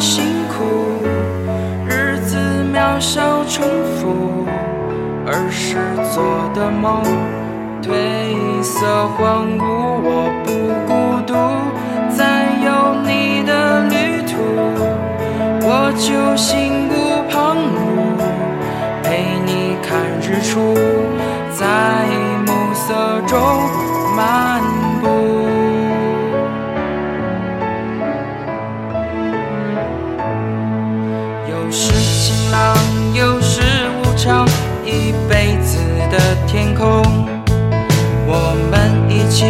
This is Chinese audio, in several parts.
辛苦，日子渺小重复，儿时做的梦褪色荒芜。我不孤独，在有你的旅途，我就心无旁骛，陪你看日出，在暮色中漫是晴朗，有时无常，一辈子的天空。我们一起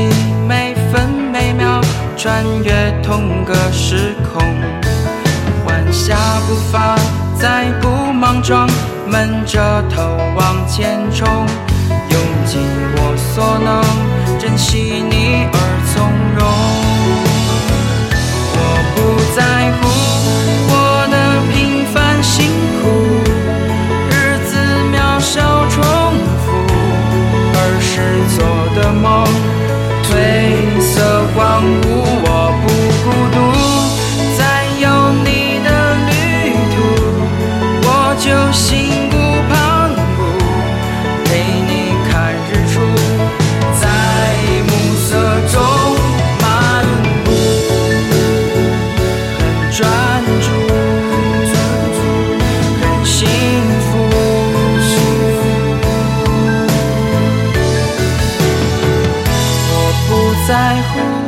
每分每秒穿越同个时空，缓下步伐，再不莽撞，闷着头往前冲，用尽我所能，珍惜你。心不旁骛，陪你看日出，在暮色中漫步，很专注，很幸福，我不在乎。